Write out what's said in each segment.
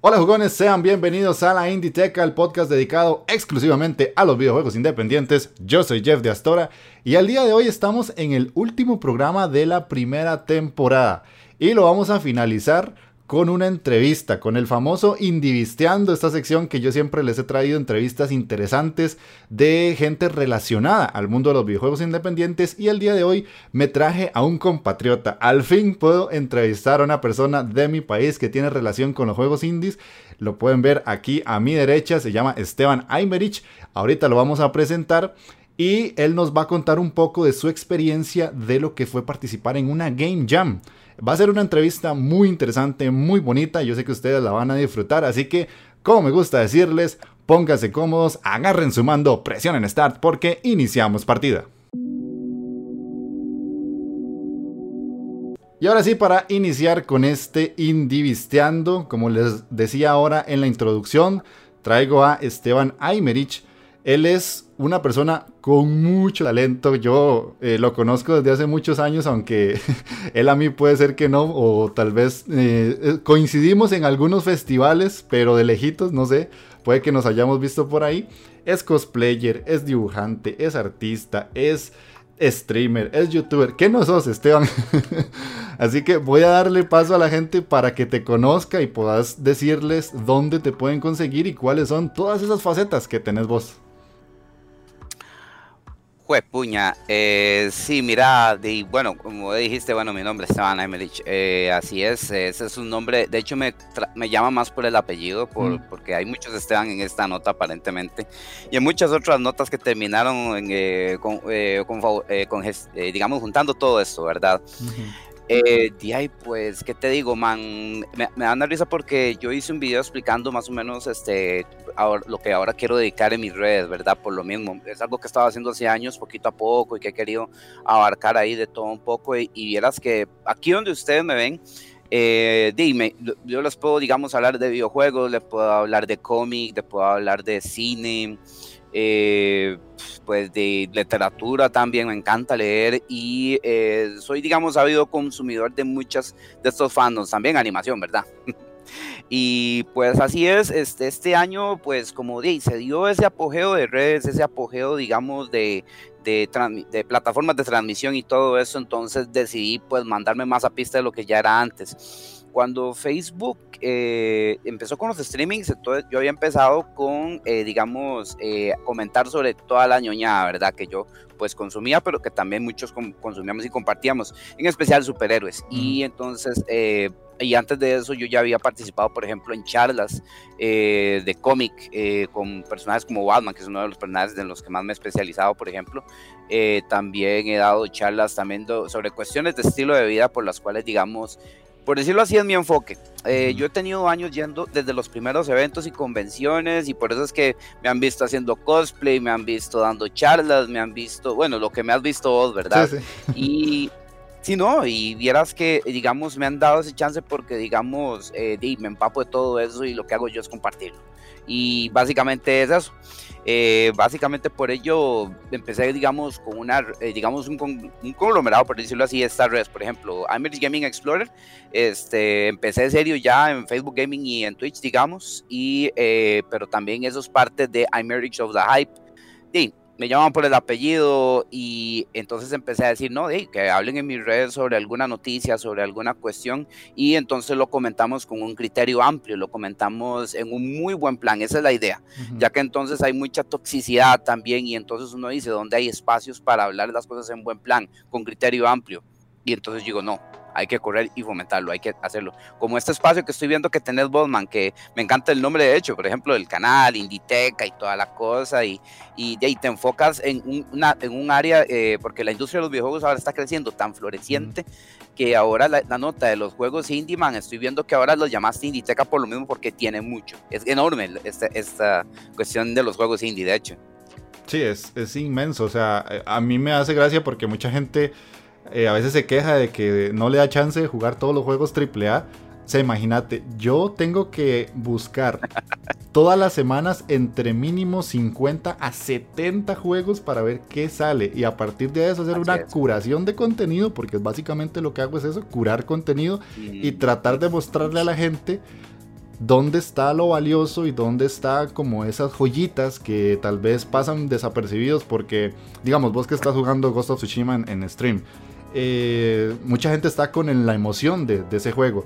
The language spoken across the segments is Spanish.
Hola jugones, sean bienvenidos a la Inditeca, el podcast dedicado exclusivamente a los videojuegos independientes. Yo soy Jeff de Astora y al día de hoy estamos en el último programa de la primera temporada y lo vamos a finalizar con una entrevista, con el famoso Indivisteando, esta sección que yo siempre les he traído entrevistas interesantes de gente relacionada al mundo de los videojuegos independientes y el día de hoy me traje a un compatriota. Al fin puedo entrevistar a una persona de mi país que tiene relación con los juegos indies. Lo pueden ver aquí a mi derecha, se llama Esteban Aymerich. Ahorita lo vamos a presentar y él nos va a contar un poco de su experiencia de lo que fue participar en una Game Jam. Va a ser una entrevista muy interesante, muy bonita. Yo sé que ustedes la van a disfrutar. Así que, como me gusta decirles, pónganse cómodos, agarren su mando, presionen Start porque iniciamos partida. Y ahora sí, para iniciar con este Indivisteando, como les decía ahora en la introducción, traigo a Esteban Aymerich. Él es una persona con mucho talento. Yo eh, lo conozco desde hace muchos años, aunque él a mí puede ser que no, o tal vez eh, eh, coincidimos en algunos festivales, pero de lejitos, no sé, puede que nos hayamos visto por ahí. Es cosplayer, es dibujante, es artista, es streamer, es youtuber. ¿Qué no sos, Esteban? Así que voy a darle paso a la gente para que te conozca y puedas decirles dónde te pueden conseguir y cuáles son todas esas facetas que tenés vos. Pues puña, eh, sí, mira, bueno, como dijiste, bueno, mi nombre es Esteban Emelich, eh, así es, ese es un nombre, de hecho me, me llama más por el apellido, por, mm. porque hay muchos Esteban en esta nota aparentemente, y en muchas otras notas que terminaron eh, con, con, digamos, juntando todo esto, ¿verdad? Eh, ahí, pues, ¿qué te digo, man? Me, me da una risa porque yo hice un video explicando más o menos este, lo que ahora quiero dedicar en mis redes, ¿verdad? Por lo mismo, es algo que estaba haciendo hace años, poquito a poco, y que he querido abarcar ahí de todo un poco. Y, vieras que aquí donde ustedes me ven, eh, dime, yo les puedo, digamos, hablar de videojuegos, les puedo hablar de cómic, les puedo hablar de cine, eh, pues de literatura también, me encanta leer y eh, soy, digamos, sabido consumidor de muchas de estos fandoms, también animación, ¿verdad? y pues así es, este, este año, pues como dije, se dio ese apogeo de redes, ese apogeo, digamos, de, de, de, plataformas de transmisión y todo eso, entonces decidí pues mandarme más a pista de lo que ya era antes cuando Facebook eh, empezó con los streamings, entonces yo había empezado con, eh, digamos, eh, comentar sobre toda la ñoñada, ¿verdad? Que yo pues consumía, pero que también muchos consumíamos y compartíamos, en especial superhéroes. Y entonces, y antes de eso yo ya había participado, por ejemplo, en charlas de cómic con personajes como Batman, que es uno de los personajes en los que más me he especializado, por ejemplo. también he dado charlas también sobre cuestiones de estilo de vida por las cuales, digamos, por decirlo así, es mi enfoque. Eh, yo he tenido años yendo desde los primeros eventos y convenciones y por eso es que me han visto haciendo cosplay, me han visto dando charlas, me han visto, bueno, lo que me has visto vos, ¿verdad? Y si no, y vieras que, digamos, me han dado ese chance porque, digamos, eh, me empapo de todo eso y lo que hago yo es compartirlo. Y básicamente es eso. Eh, básicamente por ello empecé, digamos, con una, eh, digamos, un, conglomerado, por decirlo así, de estas redes. Por ejemplo, American Gaming Explorer. Este, empecé serio ya en Facebook Gaming y en Twitch, digamos. Y, eh, pero también eso es parte de American of the Hype. Sí, me llaman por el apellido y entonces empecé a decir, no, que hablen en mis redes sobre alguna noticia, sobre alguna cuestión y entonces lo comentamos con un criterio amplio, lo comentamos en un muy buen plan, esa es la idea, ya que entonces hay mucha toxicidad también y entonces uno dice, ¿dónde hay espacios para hablar las cosas en buen plan, con criterio amplio? Y entonces digo, no, hay que correr y fomentarlo, hay que hacerlo. Como este espacio que estoy viendo que tenés Bosman, que me encanta el nombre de hecho, por ejemplo, del canal, Inditeca y toda la cosa, y, y, te enfocas en, una, en un área, eh, porque la industria de los videojuegos ahora está creciendo tan floreciente. que ahora la, nota de los juegos indie, man, estoy viendo que ahora los llamaste Inditeca por lo mismo porque tiene mucho. Es enorme esta, esta cuestión de los juegos indie, de hecho. Sí, es, es inmenso. O sea, a mí me hace gracia porque mucha gente eh, a veces se queja de que no le da chance de jugar todos los juegos AAA. O sea, imagínate, yo tengo que buscar todas las semanas entre mínimo 50 a 70 juegos para ver qué sale. Y a partir de eso hacer una curación de contenido, porque básicamente lo que hago es eso, curar contenido y tratar de mostrarle a la gente dónde está lo valioso y dónde está como esas joyitas que tal vez pasan desapercibidos porque, digamos, vos que estás jugando Ghost of Tsushima en, stream, eh, mucha gente está con la emoción de, ese juego.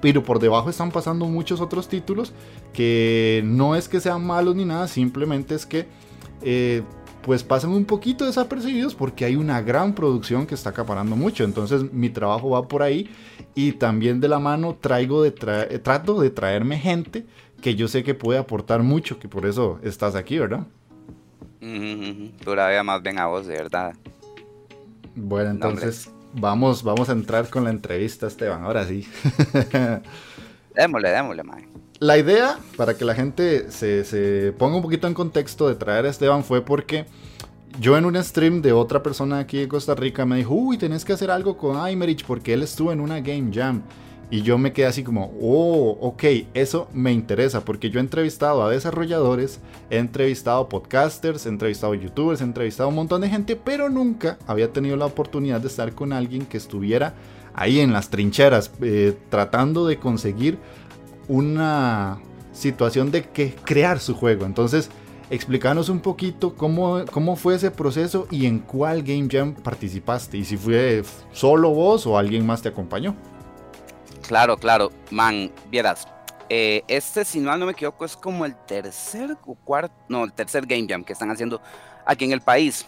Pero por debajo están pasando muchos otros títulos que no es que sean malos ni nada, simplemente es que eh, pues pasan un poquito desapercibidos porque hay una gran producción que está acaparando mucho. Entonces mi trabajo va por ahí y también de la mano traigo de trato de traerme gente que yo sé que puede aportar mucho, que por eso estás aquí, ¿verdad? Pura vida más bien a vos, de verdad. Bueno, entonces vamos, vamos a entrar con la entrevista, Esteban, ahora sí. démosle, démosle, man. La idea, para que la gente se, se ponga un poquito en contexto de traer a Esteban, fue porque yo en un stream de otra persona aquí de Costa Rica me dijo, uy, tenés que hacer algo con Aymerich porque él estuvo en una Game Jam. Y yo me quedé así como, oh, ok, eso me interesa porque yo he entrevistado a desarrolladores, he entrevistado podcasters, he entrevistado youtubers, he entrevistado un montón de gente, pero nunca había tenido la oportunidad de estar con alguien que estuviera ahí en las trincheras, eh, tratando de conseguir una situación de que crear su juego. Entonces, explícanos un poquito cómo, cómo fue ese proceso y en cuál Game Jam participaste y si fue solo vos o alguien más te acompañó. Claro, claro, man, vieras. Eh, este, si no me equivoco, es como el tercer o cuarto, no, el tercer Game Jam que están haciendo aquí en el país.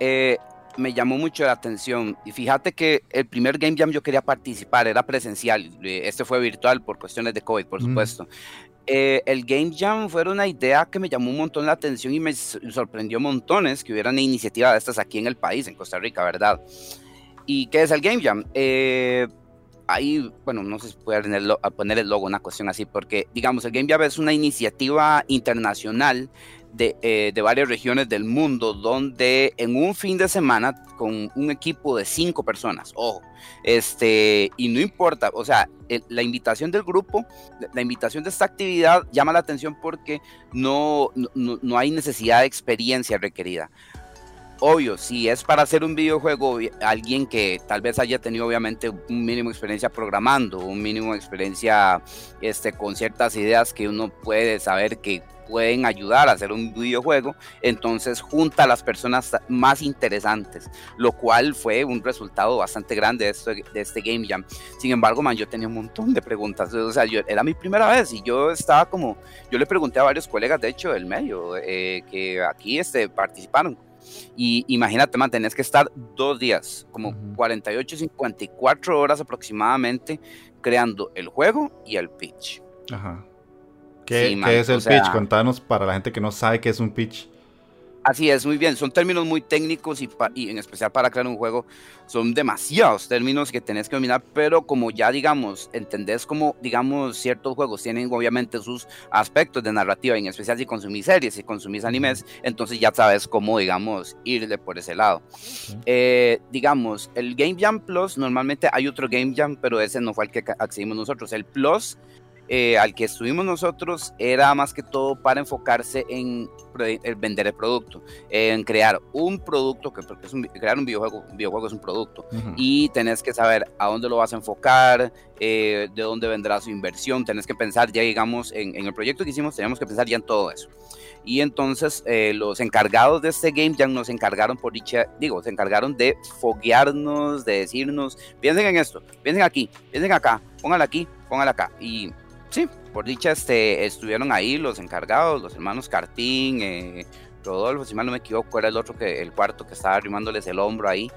Eh, me llamó mucho la atención. Y fíjate que el primer Game Jam yo quería participar, era presencial. Eh, este fue virtual por cuestiones de COVID, por mm. supuesto. Eh, el Game Jam fue una idea que me llamó un montón la atención y me sorprendió montones que hubieran iniciativas de estas aquí en el país, en Costa Rica, ¿verdad? ¿Y qué es el Game Jam? Eh, ahí, bueno, no sé si puede poner el logo, una cuestión así, porque digamos, el Game Jam es una iniciativa internacional eh, de, varias regiones del mundo, donde en un fin de semana con un equipo de cinco personas, ojo, este, y no importa, o sea, la invitación del grupo, la invitación de esta actividad llama la atención porque no, no, hay necesidad de experiencia requerida obvio, si es para hacer un videojuego, alguien que tal vez haya tenido obviamente un mínimo experiencia programando, un mínimo experiencia este, con ciertas ideas que uno puede saber que pueden ayudar a hacer un videojuego, entonces junta a las personas más interesantes, lo cual fue un resultado bastante grande de, este, de este Game Jam. Sin embargo, man, yo tenía un montón de preguntas, o sea, yo, era mi primera vez y yo estaba como, yo le pregunté a varios colegas, de hecho, del medio, eh, que aquí este, participaron. Y imagínate, man, tenés que estar dos días, como 48, 54 horas aproximadamente, creando el juego y el pitch. Ajá. ¿Qué, es el pitch? Contanos para la gente que no sabe qué es un pitch. Así es, muy bien. Son términos muy técnicos y, y, en especial para crear un juego son demasiados términos que tenés que dominar, pero como ya digamos, entendés como digamos ciertos juegos tienen obviamente sus aspectos de narrativa, en especial si consumís series, si consumís animes, entonces ya sabes cómo digamos irle por ese lado. Eh, digamos, el Game Jam Plus, normalmente hay otro Game Jam, pero ese no fue el que accedimos nosotros. El Plus eh, al que estuvimos nosotros era más que todo para enfocarse en, vender el producto, en crear un producto, que porque es crear un videojuego, un videojuego es un producto, y tenés que saber a dónde lo vas a enfocar, eh, de dónde vendrá su inversión, tenés que pensar ya, digamos, en, el proyecto que hicimos, tenemos que pensar ya en todo eso. Y entonces eh, los encargados de este game ya nos encargaron por dicha, digo, se encargaron de foguearnos, de decirnos, piensen en esto, piensen aquí, piensen acá, póngala aquí, póngala acá. Y sí, por dicha este, estuvieron ahí los encargados, los hermanos Cartín, eh, Rodolfo, si mal no me equivoco, era el otro que el cuarto que estaba arrimándoles el hombro ahí.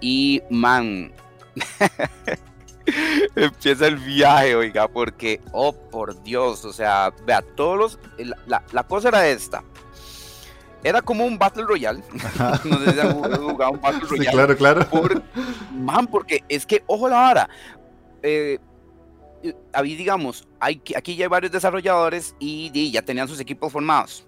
Y man, empieza el viaje, oiga, porque, oh por Dios, o sea, vea, todos los. La, la, cosa era esta. Era como un Battle Royale. no sé si han jugado un Battle Royale. Sí, claro, claro. man, porque es que, ojo la vara. Eh, había, digamos, hay, aquí ya hay varios desarrolladores y, ya tenían sus equipos formados.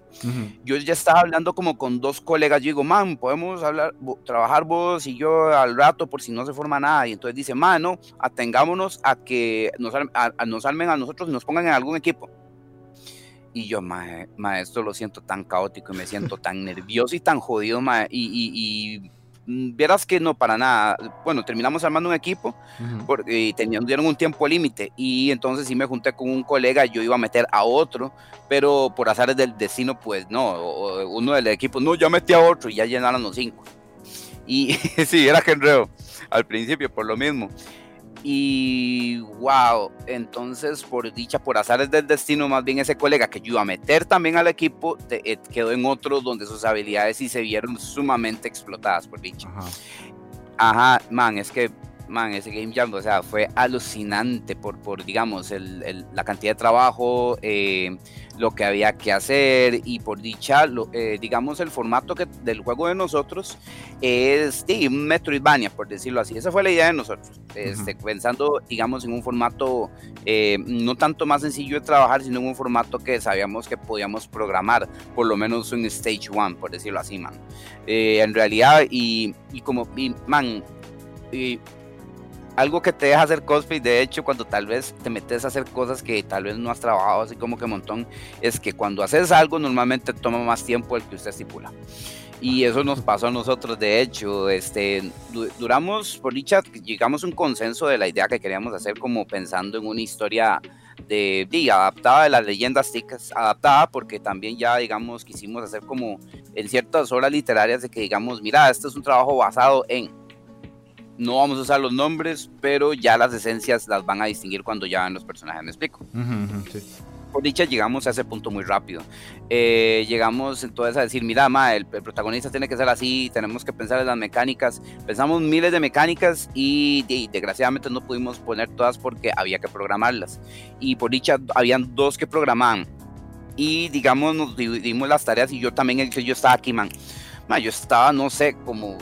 Yo ya estaba hablando como con dos colegas, yo digo, man, podemos hablar, trabajar vos y yo al rato por si no se forma nada. Y entonces dice, man, no, atengámonos a que nos, a, nos armen a nosotros y nos pongan en algún equipo. Y yo, maestro, lo siento tan caótico y me siento tan nervioso y tan jodido, y, y, mm, vieras que no, para nada. Bueno, terminamos armando un equipo y tenían, dieron un tiempo límite y entonces sí me junté con un colega, yo iba a meter a otro, pero por azares del destino, pues no, uno del equipo, no, ya metí a otro y ya llenaron los cinco. Y sí, era que enredo al principio por lo mismo. Y wow, entonces por dicha, por azares del destino, más bien ese colega que iba a meter también al equipo, eh, quedó en otro donde sus habilidades sí se vieron sumamente explotadas, por dicha. Ajá, Ajá man, es que man, ese Game Jam, o sea, fue alucinante por, por digamos, el, la cantidad de trabajo, eh, lo que había que hacer y por dicha, eh, digamos, el formato que, del juego de nosotros es sí, un Metroidvania, por decirlo así. Esa fue la idea de nosotros, este, pensando, digamos, en un formato eh, no tanto más sencillo de trabajar, sino en un formato que sabíamos que podíamos programar, por lo menos un Stage One, por decirlo así, man. en realidad, y, y como, y, man, y algo que te deja hacer cosplay, de hecho, cuando tal vez te metes a hacer cosas que tal vez no has trabajado así como que montón, es que cuando haces algo normalmente toma más tiempo del que usted estipula. Y eso nos pasó a nosotros, de hecho, este, duramos, por dicha, llegamos a un consenso de la idea que queríamos hacer como pensando en una historia de, de adaptada de las leyendas ticas, adaptada porque también ya, digamos, quisimos hacer como en ciertas horas literarias de que digamos, mira, este es un trabajo basado en no vamos a usar los nombres, pero ya las esencias las van a distinguir cuando ya ven los personajes, ¿me explico? Por dicha, llegamos a ese punto muy rápido. Eh, llegamos entonces a decir, mira, ma, el, protagonista tiene que ser así, tenemos que pensar en las mecánicas. Pensamos miles de mecánicas y, desgraciadamente no pudimos poner todas porque había que programarlas. Y por dicha, habían dos que programaban. Y digamos, nos dividimos las tareas y yo también, yo estaba aquí, man. man yo estaba, no sé, como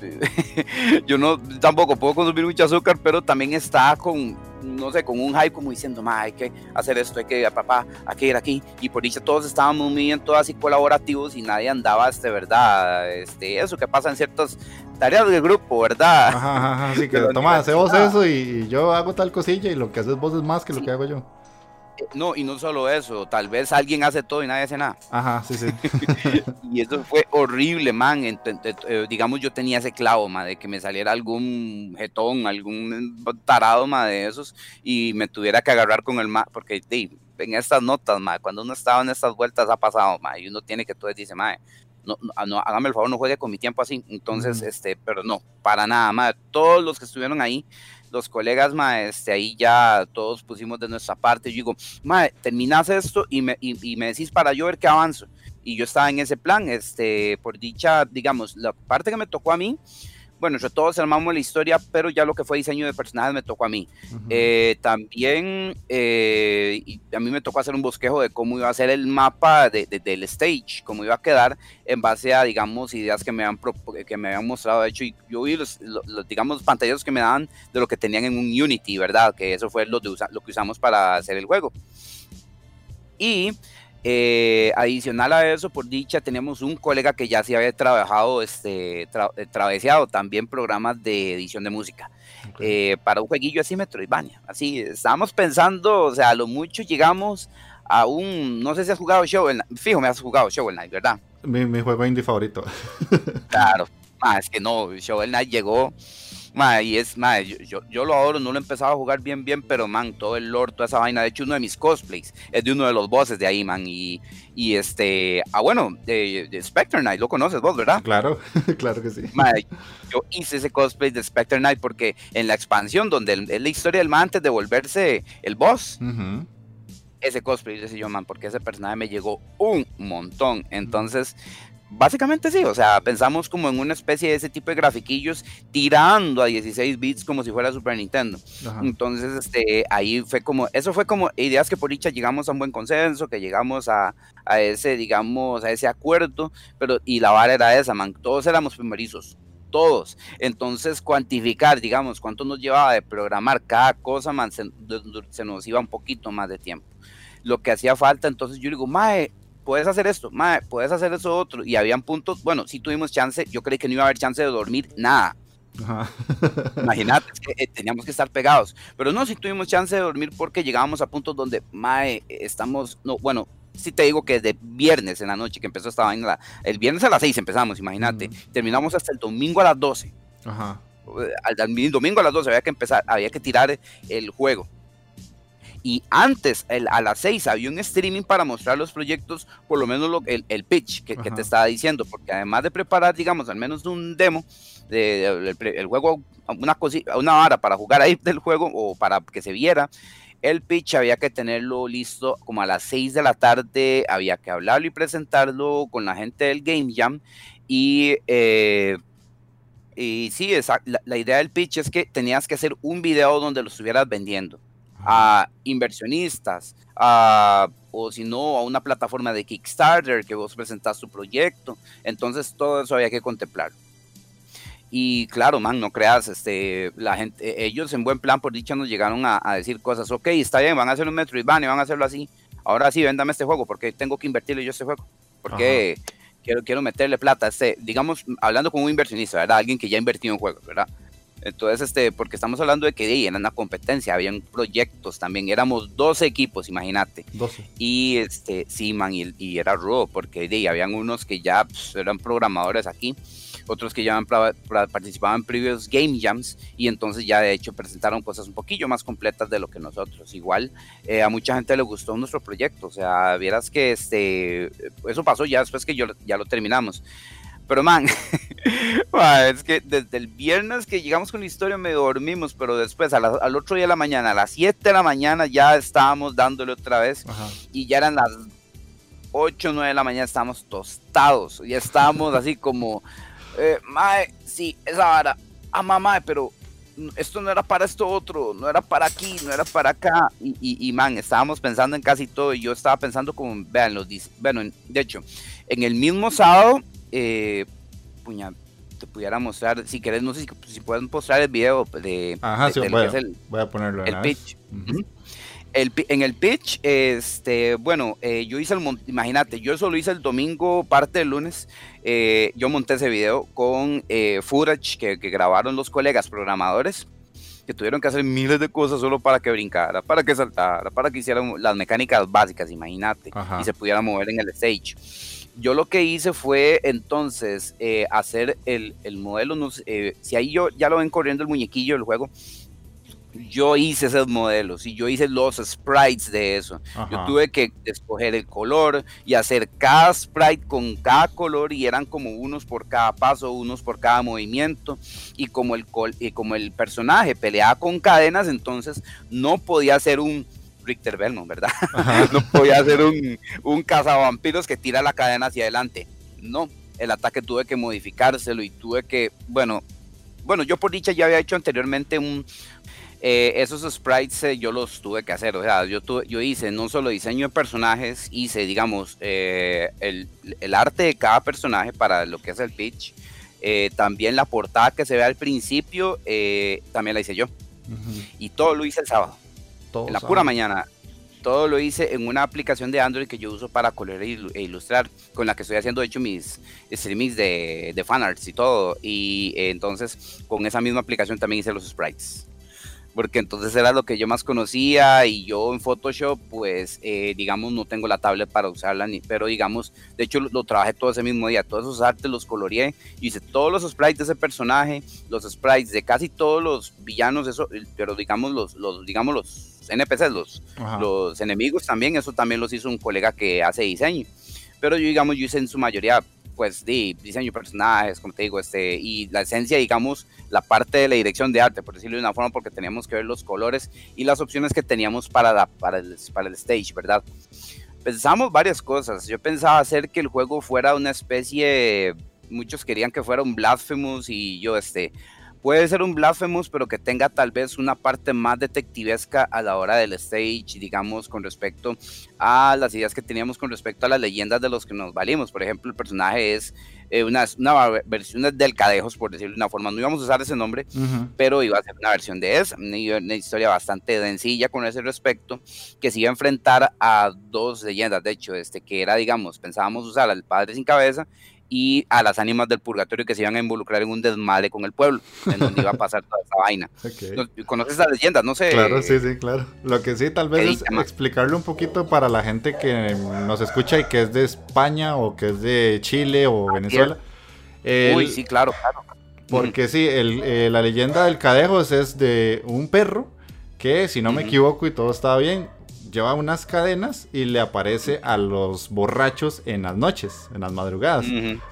yo no tampoco puedo consumir mucho azúcar, pero también está con, no sé, con un hype como diciendo, hay que hacer esto, hay que, papá, hay que ir aquí. Y por dicho, todos estábamos muy bien, todos así colaborativos y nadie andaba, este, ¿verdad? Este, eso que pasa en ciertas tareas del grupo, ¿verdad? Ajá, así que toma, hace vos eso y, yo hago tal cosilla y lo que haces vos es más que lo que hago yo. No, y no solo eso, tal vez alguien hace todo y nadie hace nada. Ajá, sí, sí. y eso fue horrible, man. Eh, digamos, yo tenía ese clavo, man, de que me saliera algún jetón, algún tarado, man, de esos, y me tuviera que agarrar con el man, porque en estas notas, man, cuando uno estaba en estas vueltas ha pasado, man, y uno tiene que todo dice, man, no, no, hágame el favor, no juegue con mi tiempo así. Entonces, este, pero no, para nada, man. Todos los que estuvieron ahí, los colegas, ma, este, ahí ya todos pusimos de nuestra parte. Yo digo, ma, terminas esto y me, y, me decís para yo ver qué avanzo. Y yo estaba en ese plan, este, por dicha, digamos, la parte que me tocó a mí, bueno, entre todos armamos la historia, pero ya lo que fue diseño de personajes me tocó a mí. Eh, también eh, a mí me tocó hacer un bosquejo de cómo iba a ser el mapa de, del stage, cómo iba a quedar en base a, digamos, ideas que me habían, que me habían mostrado. De hecho, yo vi los, digamos, pantallas que me daban de lo que tenían en un Unity, ¿verdad? Que eso fue lo, de lo que usamos para hacer el juego. Y eh, adicional a eso, por dicha, tenemos un colega que ya se había trabajado, este, eh, traveseado también programas de edición de música. Eh, para un jueguillo así Metroidvania. Así, estábamos pensando, o sea, a lo mucho llegamos a un, no sé si has jugado Shovel Knight, fijo, me has jugado Shovel Knight, ¿verdad? Mi, juego indie favorito. claro, es que no, Shovel Knight llegó y es, yo, yo, lo adoro, no lo he empezado a jugar bien, bien, pero man, todo el lore, toda esa vaina. De hecho, uno de mis cosplays es de uno de los bosses de ahí, man. Y, y este, ah, bueno, de, Spectre Knight, lo conoces vos, ¿verdad? Claro, claro que sí. yo hice ese cosplay de Spectre Knight porque en la expansión, donde es la historia del man antes de volverse el boss. ese cosplay ese yo, man, porque ese personaje me llegó un montón. Entonces, Básicamente sí, o sea, pensamos como en una especie de ese tipo de grafiquillos tirando a 16 bits como si fuera Super Nintendo. Entonces, este, ahí fue como, eso fue como ideas que por dicha llegamos a un buen consenso, que llegamos a, a ese, digamos, a ese acuerdo, pero, y la vara era esa, man, todos éramos primerizos, todos. Entonces, cuantificar, digamos, cuánto nos llevaba de programar cada cosa, man, se, se, nos iba un poquito más de tiempo. Lo que hacía falta, entonces yo digo, mae, puedes hacer esto, mae, puedes hacer eso otro. Y habían puntos, bueno, si tuvimos chance, yo creí que no iba a haber chance de dormir nada. Imagínate, que, eh, teníamos que estar pegados. Pero no, si tuvimos chance de dormir porque llegábamos a puntos donde, mae, estamos, no, bueno, si te digo que desde viernes en la noche que empezó esta vaina, el viernes a las 6 empezamos, imagínate, terminamos hasta el domingo a las 12. Ajá. Al, domingo a las 12 había que empezar, había que tirar el juego. Y antes, a las 6, había un streaming para mostrar los proyectos, por lo menos el, pitch que, te estaba diciendo, porque además de preparar, digamos, al menos un demo, de, el, juego, una, cosita, una vara para jugar ahí del juego o para que se viera, el pitch había que tenerlo listo como a las 6 de la tarde, había que hablarlo y presentarlo con la gente del Game Jam. Y, eh, y sí, la, la, idea del pitch es que tenías que hacer un video donde lo estuvieras vendiendo a inversionistas, a, o si no, a una plataforma de Kickstarter que vos presentás tu proyecto. Entonces todo eso había que contemplar. Y claro, man, no creas, este, la gente, e, ellos en buen plan por dicha nos llegaron a, decir cosas, ok, está bien, van a hacer un Metroidvania, van a hacerlo así, ahora sí, véndame este juego, porque tengo que invertirle yo este juego, porque quiero, quiero meterle plata, este, digamos, hablando con un inversionista, ¿verdad? Alguien que ya ha invertido en juegos, ¿verdad? Entonces, este, porque estamos hablando de que era una competencia, habían proyectos también, éramos 12 equipos, imagínate. 12. Y este, sí, man, y, era rudo, porque de, habían unos que ya pues, eran programadores aquí otros que ya han participado en previos Game Jams y entonces ya de hecho presentaron cosas un poquillo más completas de lo que nosotros. Igual eh, a mucha gente le gustó nuestro proyecto, o sea, vieras que este, eso pasó ya después que yo, ya lo terminamos. Pero man, es que desde el viernes que llegamos con la historia me dormimos, pero después al otro día de la mañana, a las 7 de la mañana ya estábamos dándole otra vez y ya eran las 8 o 9 de la mañana, estábamos tostados, ya estábamos así como eh, mae, sí, esa vara, ah, mamá, pero esto no era para esto otro, no era para aquí, no era para acá. Y, y, man, estábamos pensando en casi todo. Y yo estaba pensando como, vean, los bueno, de hecho, en el mismo sábado, eh, puña, te pudiera mostrar, si querés, no sé si, pueden mostrar el video de, Ajá, sí, voy, a ponerlo el pitch. en el pitch, este, bueno, eh, yo hice el, imagínate, yo solo hice el domingo, parte del lunes, eh, yo monté ese video con eh, footage que, grabaron los colegas programadores, que tuvieron que hacer miles de cosas solo para que brincara, para que saltara, para que hicieran las mecánicas básicas, imagínate, y se pudiera mover en el stage. Yo lo que hice fue entonces hacer el, el modelo, no si ahí yo ya lo ven corriendo el muñequillo del juego, yo hice esos modelos y yo hice los sprites de eso. Yo tuve que escoger el color y hacer cada sprite con cada color y eran como unos por cada paso, unos por cada movimiento. Y como el, y como el personaje peleaba con cadenas, entonces no podía ser un Richter Belmont, ¿verdad? no podía ser un, un cazavampiros que tira la cadena hacia adelante. No, el ataque tuve que modificárselo y tuve que, bueno, bueno, yo por dicha ya había hecho anteriormente un, eh, esos sprites eh, yo los tuve que hacer, o sea, yo, yo hice no solo diseño de personajes, hice, digamos, eh, el, el, arte de cada personaje para lo que es el pitch, también la portada que se ve al principio, también la hice yo. Y todo lo hice el sábado, en la pura mañana. Todo lo hice en una aplicación de Android que yo uso para colorear e ilustrar, con la que estoy haciendo, de hecho, mis streamings de, de fanarts y todo. Y entonces, con esa misma aplicación también hice los sprites porque entonces era lo que yo más conocía y yo en Photoshop, pues, eh, digamos, no tengo la tablet para usarla, ni, pero digamos, de hecho lo, trabajé todo ese mismo día, todos esos artes los coloreé, hice todos los sprites de ese personaje, los sprites de casi todos los villanos, eso, pero digamos los, los digamos los NPCs, los, los enemigos también, eso también los hizo un colega que hace diseño, pero yo digamos, yo hice en su mayoría pues de diseño de personajes, como te digo, este, y la esencia, digamos, la parte de la dirección de arte, por decirlo de una forma, porque teníamos que ver los colores y las opciones que teníamos para, para, el, para el stage, ¿verdad? Pensamos varias cosas. Yo pensaba hacer que el juego fuera una especie, muchos querían que fuera un Blasphemous y yo, este, puede ser un Blasphemous, pero que tenga tal vez una parte más detectivesca a la hora del stage, digamos, con respecto a las ideas que teníamos con respecto a las leyendas de los que nos valimos. Por ejemplo, el personaje es eh, una, una, versión del Cadejos, por decirlo de una forma. No íbamos a usar ese nombre, pero iba a ser una versión de esa, una, historia bastante sencilla con ese respecto, que se iba a enfrentar a dos leyendas, de hecho, este, que era, digamos, pensábamos usar al Padre Sin Cabeza y a las ánimas del purgatorio que se iban a involucrar en un desmadre con el pueblo, en donde iba a pasar toda esa vaina. ¿Conoces esa leyenda? No sé. Claro, sí, sí, claro. Lo que sí, tal vez es explicarle un poquito para la gente que nos escucha y que es de España o que es de Chile o Venezuela. Uy, sí, claro, claro. Porque sí, el, eh, la leyenda del Cadejos es de un perro que, si no me equivoco y todo estaba bien, lleva unas cadenas y le aparece a los borrachos en las noches, en las madrugadas,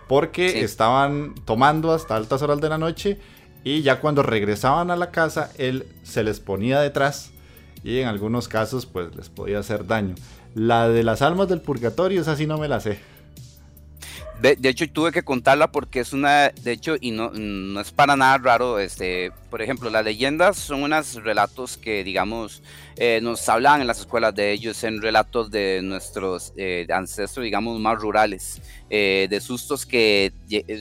porque estaban tomando hasta altas horas de la noche y ya cuando regresaban a la casa, él se les ponía detrás y en algunos casos pues les podía hacer daño. La de las almas del purgatorio, esa sí no me la sé. De, hecho, tuve que contarla porque es una, de hecho, y no, no es para nada raro, este, por ejemplo, las leyendas son unos relatos que, digamos, eh, nos hablan en las escuelas de ellos, en relatos de nuestros eh, ancestros, digamos, más rurales, eh, de sustos que,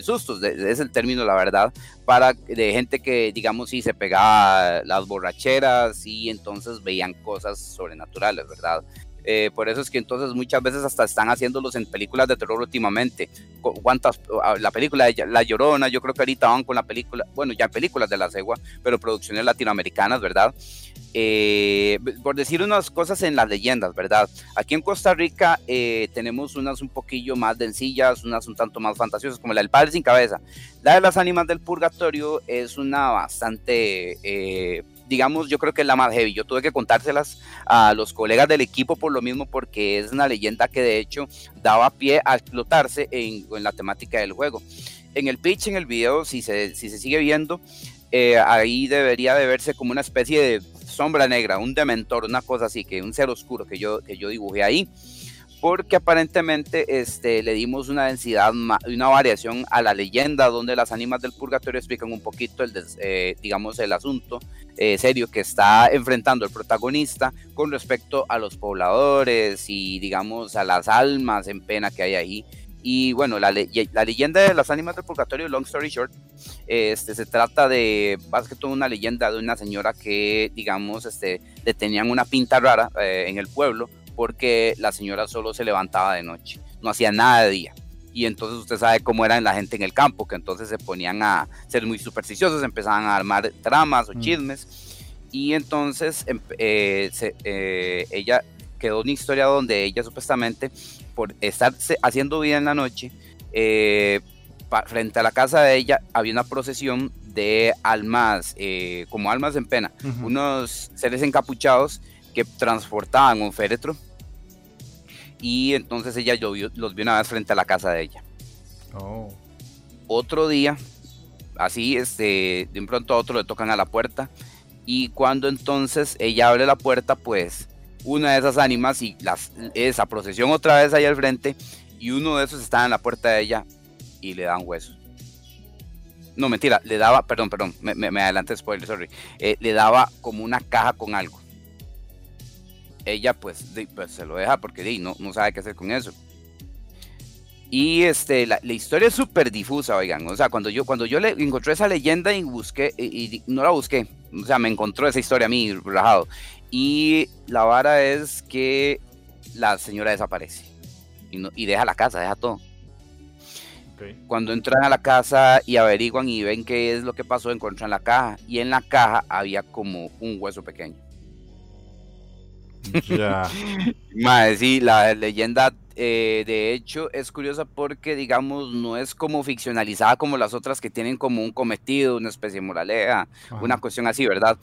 sustos, es el término, la verdad, para de gente que, digamos, sí se pegaba las borracheras y entonces veían cosas sobrenaturales, ¿verdad? Eh, por eso es que entonces muchas veces hasta están haciéndolos en películas de terror últimamente. ¿Cuántas? Ah, la película de La Llorona, yo creo que ahorita van con la película, bueno, ya películas de la cegua, pero producciones latinoamericanas, ¿verdad? Eh, por decir unas cosas en las leyendas, ¿verdad? Aquí en Costa Rica eh, tenemos unas un poquillo más densillas, unas un tanto más fantasiosas, como la del Padre sin Cabeza. La de las ánimas del purgatorio es una bastante digamos, yo creo que es la más heavy. Yo tuve que contárselas a los colegas del equipo por lo mismo, porque es una leyenda que de hecho daba pie a explotarse en, la temática del juego. En el pitch, en el video, si se, si se sigue viendo, eh, ahí debería de verse como una especie de sombra negra, un dementor, una cosa así, que un ser oscuro que yo, que yo dibujé ahí porque aparentemente este, le dimos una densidad, una variación a la leyenda, donde las ánimas del purgatorio explican un poquito el, eh, digamos, el asunto eh, serio que está enfrentando el protagonista con respecto a los pobladores y, digamos, a las almas en pena que hay ahí. Y bueno, la, la, leyenda de las ánimas del purgatorio, long story short, este, se trata de, más que todo, una leyenda de una señora que, digamos, este, le tenían una pinta rara eh, en el pueblo porque la señora solo se levantaba de noche, no hacía nada de día. Y entonces usted sabe cómo era la gente en el campo, que entonces se ponían a ser muy supersticiosos, empezaban a armar tramas o mm. chismes. Y entonces em, eh, eh, ella quedó una historia donde ella supuestamente, por estar haciendo vida en la noche, eh, frente a la casa de ella había una procesión de almas, como almas en pena, unos seres encapuchados que transportaban un féretro y entonces ella los vio una vez frente a la casa de ella. Oh. Otro día, así, este, de un pronto a otro le tocan a la puerta y cuando entonces ella abre la puerta, pues una de esas ánimas y las, esa procesión otra vez ahí al frente y uno de esos estaba en la puerta de ella y le dan huesos. No, mentira, le daba, perdón, perdón, me, me, adelanté spoiler, sorry. Eh, le daba como una caja con algo ella pues, pues, se lo deja porque no, no sabe qué hacer con eso. Y este, la, historia es súper difusa, oigan. O sea, cuando yo, cuando yo le encontré esa leyenda y busqué, y, no la busqué, o sea, me encontró esa historia a mí rajado. Y la vara es que la señora desaparece y, no, y deja la casa, deja todo. Cuando entran a la casa y averiguan y ven qué es lo que pasó, encuentran la caja. Y en la caja había como un hueso pequeño. Ya. sí, la leyenda eh, de hecho es curiosa porque, digamos, no es como ficcionalizada como las otras que tienen como un cometido, una especie de moraleja, una cuestión así, ¿verdad?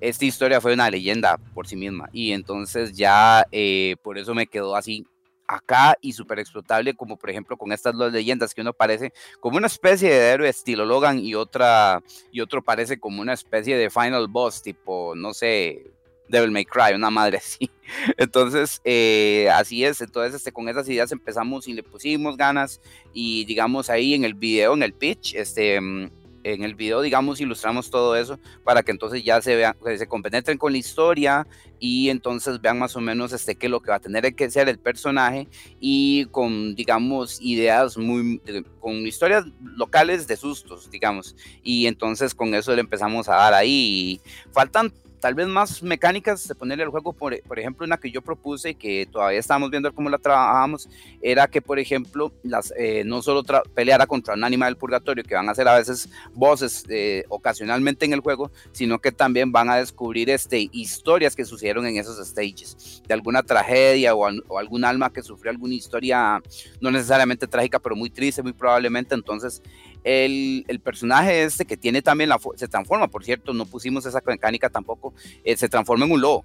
Esta historia fue una leyenda por sí misma y entonces ya eh, por eso me quedó así acá y súper explotable, como por ejemplo con estas dos leyendas que uno parece como una especie de héroe estilo Logan y otra y otro parece como una especie de final boss tipo, no sé, Devil May Cry, una madre así. Entonces, eh, así es. Entonces, este, con esas ideas empezamos y le pusimos ganas. Y digamos ahí en el video, en el pitch, este, mm, en el video, digamos, ilustramos todo eso para que entonces ya se vean, se compenetren con la historia y entonces vean más o menos este, qué es lo que va a tener que ser el personaje y con, digamos, ideas muy, con historias locales de sustos, digamos. Y entonces con eso le empezamos a dar ahí. faltan tal vez más mecánicas de ponerle al juego, por, por ejemplo, una que yo propuse y que todavía estamos viendo cómo la trabajamos, era que, por ejemplo, las, eh, no solo peleara contra un animal del purgatorio, que van a ser a veces voces eh, ocasionalmente en el juego, sino que también van a descubrir este, historias que sucedieron en esos stages, de alguna tragedia o, o algún alma que sufrió alguna historia, no necesariamente trágica, pero muy triste, muy probablemente. Entonces, el, el, personaje este que tiene también la se transforma, por cierto, no pusimos esa mecánica tampoco, eh, se transforma en un lobo.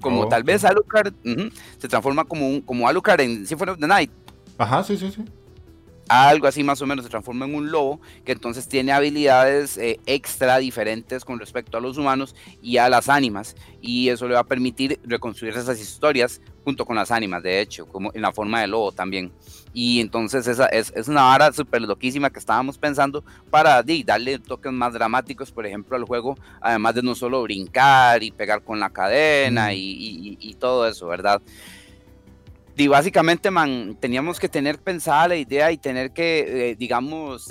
Como tal vez Alucard se transforma como, un, como Alucard en Symphony of the Night. Ajá, sí, sí, sí algo así más o menos, se transforma en un lobo que entonces tiene habilidades eh, extra diferentes con respecto a los humanos y a las ánimas y eso le va a permitir reconstruir esas historias junto con las ánimas, de hecho, como en la forma de lobo también. Y entonces esa es, es una vara súper loquísima que estábamos pensando para darle toques más dramáticos, por ejemplo, al juego, además de no solo brincar y pegar con la cadena y, y todo eso, ¿verdad? y básicamente, man, teníamos que tener pensada la idea y tener que, eh, digamos,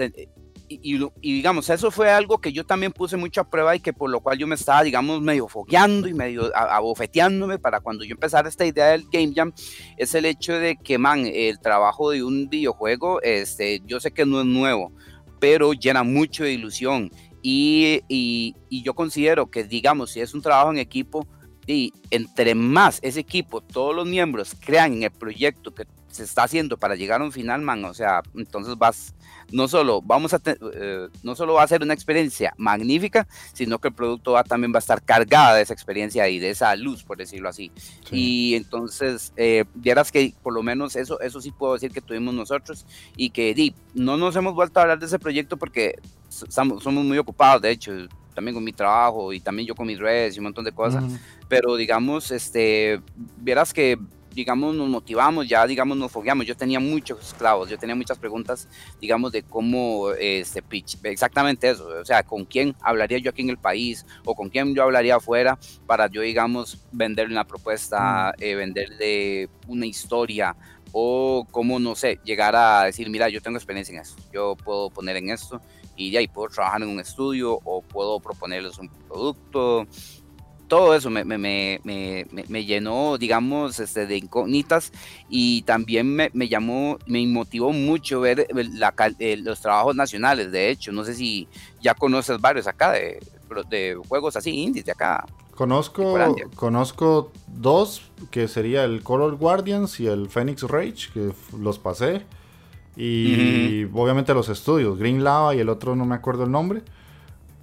y, digamos, eso fue algo que yo también puse mucho a prueba y que por lo cual yo me estaba, digamos, medio fogueando y medio abofeteándome para cuando yo empezara esta idea del Game Jam, es el hecho de que, man, el trabajo de un videojuego, este, yo sé que no es nuevo, pero llena mucho de ilusión. Y, y, y yo considero que, digamos, si es un trabajo en equipo, y entre más ese equipo, todos los miembros crean en el proyecto que se está haciendo para llegar a un final, man, o sea, entonces vas, no solo vamos a, eh, no solo va a ser una experiencia magnífica, sino que el producto va, también va a estar cargada de esa experiencia y de esa luz, por decirlo así. Y entonces, eh, vieras que por lo menos eso, eso sí puedo decir que tuvimos nosotros y que di, no nos hemos vuelto a hablar de ese proyecto porque somos, somos muy ocupados, de hecho, también con mi trabajo y también yo con mis redes y un montón de cosas, pero digamos, este, vieras que digamos, nos motivamos, ya, digamos, nos fogueamos. Yo tenía muchos clavos, yo tenía muchas preguntas, digamos, de cómo, este, pitch, exactamente eso, o sea, con quién hablaría yo aquí en el país o con quién yo hablaría afuera para yo, digamos, venderle una propuesta, eh, venderle una historia o cómo, no sé, llegar a decir, mira, yo tengo experiencia en eso, yo puedo poner en esto y ya ahí puedo trabajar en un estudio o puedo proponerles un producto. Todo eso me, me, me, me llenó, digamos, este, de incógnitas y también me, llamó, me motivó mucho ver la, eh, los trabajos nacionales. De hecho, no sé si ya conoces varios acá de, de juegos así indies de acá. Conozco, conozco dos, que sería el Color Guardians y el Phoenix Rage, que los pasé. Y obviamente los estudios, Green Lava y el otro no me acuerdo el nombre.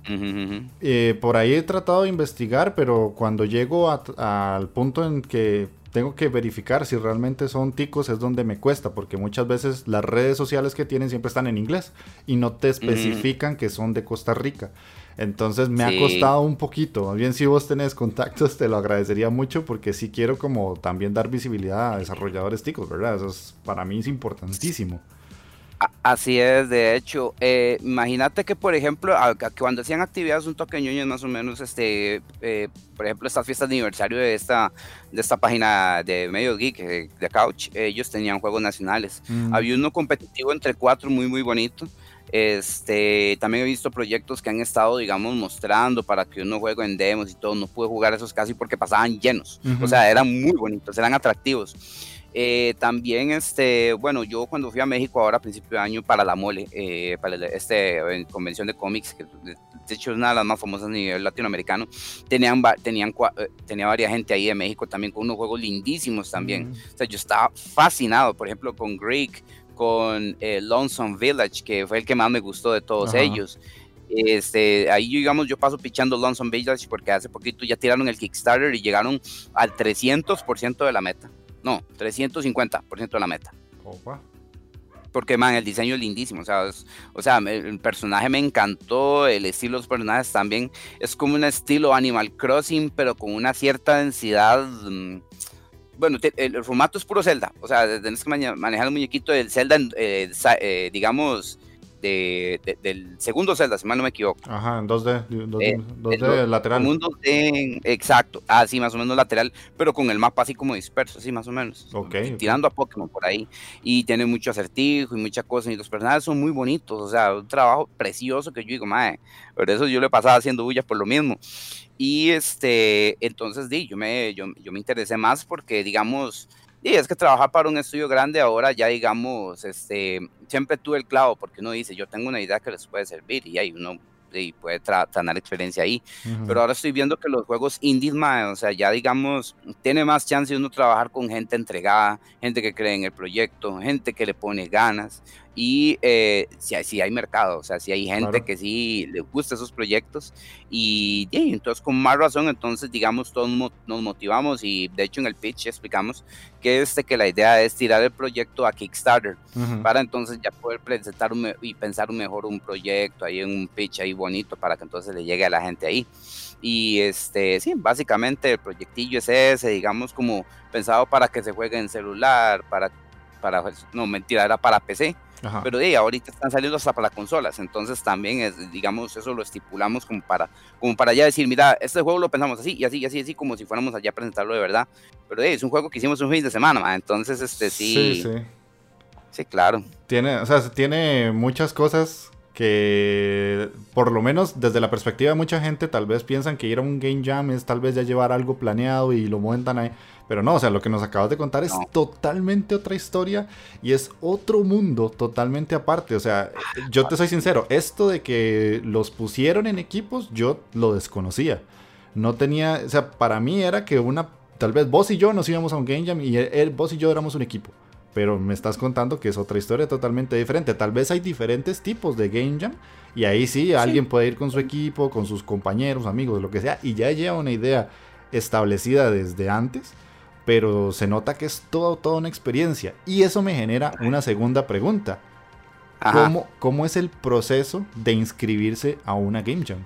Eh, por ahí he tratado de investigar, pero cuando llego al punto en que tengo que verificar si realmente son ticos es donde me cuesta, porque muchas veces las redes sociales que tienen siempre están en inglés y no te especifican que son de Costa Rica. Entonces me ha costado un poquito. Bien, si vos tenés contactos, te lo agradecería mucho porque sí quiero como también dar visibilidad a desarrolladores ticos, ¿verdad? Eso es, para mí es importantísimo. Así es, de hecho, eh, imagínate que por ejemplo, cuando hacían actividades un toque más o menos, este, eh, por ejemplo, estas fiestas de aniversario de esta, de esta página de Medio Geek, eh, de Couch, ellos tenían juegos nacionales. Mm. Había uno competitivo entre cuatro muy, muy bonito. Este, también he visto proyectos que han estado, digamos, mostrando para que uno juegue en demos y todo. No pude jugar esos casi porque pasaban llenos. O sea, eran muy bonitos, eran atractivos. Eh, también, este, bueno, yo cuando fui a México ahora a principio de año para la mole, eh, para este convención de cómics, que de hecho es una de las más famosas a nivel latinoamericano, tenían, tenían, eh, tenía varias gente ahí de México también con unos juegos lindísimos también. O sea, yo estaba fascinado, por ejemplo, con Greek, con Lonesome Village, que fue el que más me gustó de todos ellos. Este, ahí digamos, yo paso pichando Lonesome Village porque hace poquito ya tiraron el Kickstarter y llegaron al 300% de la meta. No, 350% de la meta. Porque, man, el diseño es lindísimo. O sea, o sea, el personaje me encantó. El estilo de los personajes también es como un estilo Animal Crossing, pero con una cierta densidad. Mm, bueno, el, formato es puro Zelda. O sea, tenés que manejar el muñequito del Zelda, eh, eh, digamos, del segundo Zelda, si mal no me equivoco. Ajá, en 2D, 2D, eh, lateral. Un 2D, exacto, así más o menos lateral, pero con el mapa así como disperso, así más o menos. tirando a Pokémon por ahí. Y tiene mucho acertijo y muchas cosas. Y los personajes son muy bonitos, o sea, un trabajo precioso que yo digo, madre, por eso yo le pasaba haciendo bullas por lo mismo. Y este, entonces, di, yo me, yo, yo me interesé más porque, digamos, y es que trabajar para un estudio grande ahora ya digamos, este, siempre tuve el clavo porque uno dice, yo tengo una idea que les puede servir y ahí uno y puede tener experiencia ahí. Pero ahora estoy viendo que los juegos indies, o sea, ya digamos, tiene más chance de uno trabajar con gente entregada, gente que cree en el proyecto, gente que le pone ganas y eh, si, si, hay mercado, o sea, si hay gente que sí le gusta esos proyectos y, entonces con más razón, entonces digamos todos nos motivamos y de hecho en el pitch explicamos que, este, que la idea es tirar el proyecto a Kickstarter para entonces ya poder presentar y pensar mejor un proyecto ahí en un pitch ahí bonito para que entonces le llegue a la gente ahí. Y este, sí, básicamente el proyectillo es ese, digamos como pensado para que se juegue en celular, para, para no mentira, era para PC pero de ahorita están saliendo hasta para las consolas, entonces también es, digamos, eso lo estipulamos como para, como para ya decir, mira, este juego lo pensamos así y así y así, así como si fuéramos allá a presentarlo de verdad. Pero es un juego que hicimos un fin de semana, entonces este sí. Sí, sí. Sí, claro. Tiene, o sea, tiene muchas cosas que por lo menos desde la perspectiva de mucha gente tal vez piensan que ir a un game jam es tal vez ya llevar algo planeado y lo montan ahí. Pero no, o sea, lo que nos acabas de contar es totalmente otra historia y es otro mundo totalmente aparte. O sea, yo te soy sincero, esto de que los pusieron en equipos, yo lo desconocía. No tenía, o sea, para mí era que una, tal vez vos y yo nos íbamos a un Game Jam y él, vos y yo éramos un equipo. Pero me estás contando que es otra historia totalmente diferente. Tal vez hay diferentes tipos de Game Jam y ahí sí, alguien puede ir con su equipo, con sus compañeros, amigos, lo que sea, y ya lleva una idea establecida desde antes pero se nota que es todo, toda una experiencia. Y eso me genera una segunda pregunta. ¿Cómo, ¿Cómo, es el proceso de inscribirse a una Game Jam?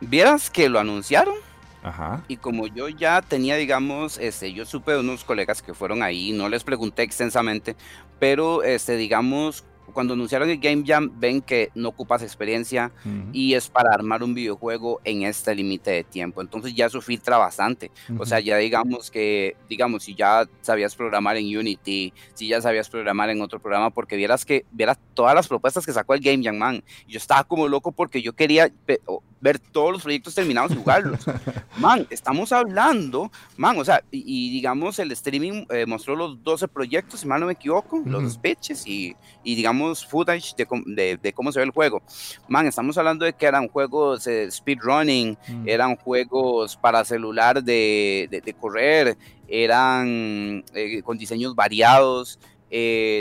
Vieras que lo anunciaron. Ajá. Y como yo ya tenía, digamos, este, yo supe de unos colegas que fueron ahí, no les pregunté extensamente, pero este, digamos, cuando anunciaron el Game Jam, ven que no ocupas experiencia y es para armar un videojuego en este límite de tiempo. Entonces ya eso filtra bastante. O sea, ya digamos que, digamos, si ya sabías programar en Unity, si ya sabías programar en otro programa, porque vieras que, vieras todas las propuestas que sacó el Game Jam, man. Yo estaba como loco porque yo quería ver todos los proyectos terminados y jugarlos. man, estamos hablando, man, o sea, y, digamos, el streaming eh, mostró los 12 proyectos, si mal no me equivoco, los pitches y, y, digamos, footage de, de, cómo se ve el juego. Man, estamos hablando de que eran juegos eh, speedrunning, eran juegos para celular de, de correr, eran eh, con diseños variados.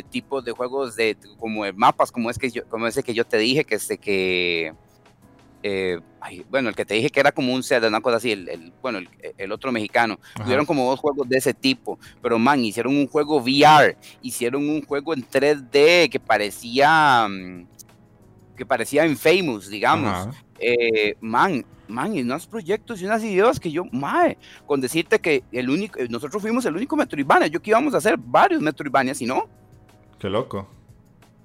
tipos de juegos de como mapas como es que yo, como ese que yo te dije que este que eh, bueno, el que te dije que era como un Zelda, una cosa así, el, bueno, el, otro mexicano, tuvieron como dos juegos de ese tipo, pero man, hicieron un juego VR, hicieron un juego en 3D que parecía, mm, que parecía Infamous, digamos. Eh, man, man, y unos proyectos y unas ideas que yo, mae, con decirte que el único, nosotros fuimos el único Metroidvania, yo que íbamos a hacer varios Metroidvania, si no. Qué loco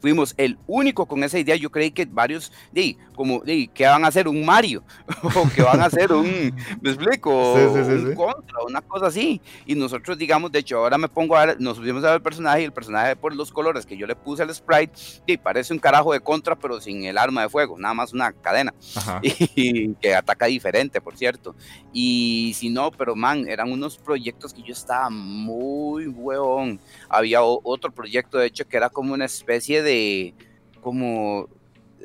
fuimos el único con esa idea. Yo creí que varios, di, como, di, que van a hacer un Mario, o que van a hacer un, me explico, un contra, una cosa así. Y nosotros, digamos, de hecho, ahora me pongo a ver, nos subimos a ver el personaje y el personaje por los colores que yo le puse al sprite, y parece un carajo de contra, pero sin el arma de fuego, nada más una cadena. Y, que ataca diferente, por cierto. Y si no, pero man, eran unos proyectos que yo estaba muy huevón. Había otro proyecto, de hecho, que era como una especie de como,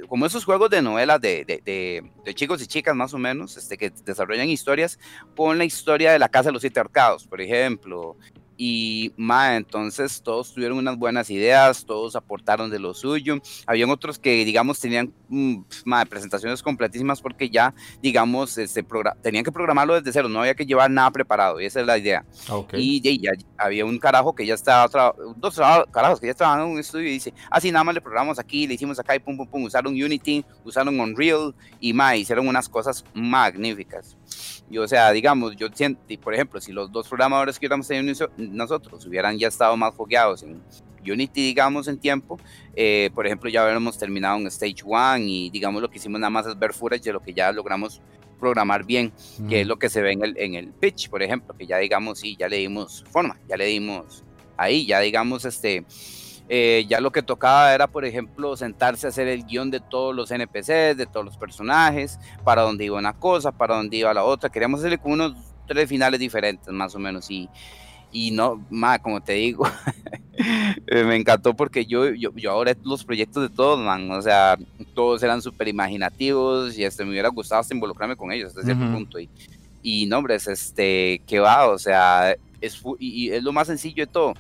como esos juegos de novelas de, de, chicos y chicas más o menos, este, que desarrollan historias. Con la historia de la Casa de los Siete Arcados, por ejemplo, y ma, entonces todos tuvieron unas buenas ideas, todos aportaron de lo suyo. Habían otros que, digamos, tenían mm, presentaciones completísimas porque ya, digamos, este, tenían que programarlo desde cero, no había que llevar nada preparado, y esa es la idea. Ah, y, ya había un carajo que ya estaba, dos carajos que ya estaban en un estudio y dice, así ah, nada más le programamos aquí, le hicimos acá y pum, pum, pum, usaron Unity, usaron Unreal y ma, hicieron unas cosas magníficas. Y o sea, digamos, yo siento, por ejemplo, si los dos programadores que hubiéramos tenido nosotros hubieran ya estado más fogueados en Unity, digamos, en tiempo. Eh, por ejemplo, ya habíamos terminado en Stage 1 y digamos lo que hicimos nada más es ver footage de lo que ya logramos programar bien, que es lo que se ve en el, en el pitch, por ejemplo, que ya digamos, sí, ya le dimos forma, ya le dimos ahí, ya digamos, este, eh, ya lo que tocaba era, por ejemplo, sentarse a hacer el guion de todos los NPCs, de todos los personajes, para dónde iba una cosa, para dónde iba la otra. Queríamos hacerle como unos tres finales diferentes, más o menos. Y, y no, más como te digo, eh, me encantó porque yo, yo, yo, ahora los proyectos de todos, man, o sea, todos eran súper imaginativos y este, me hubiera gustado hasta involucrarme con ellos hasta cierto punto. Y, y no, hombre, este, que va, o sea, es, y es lo más sencillo de todo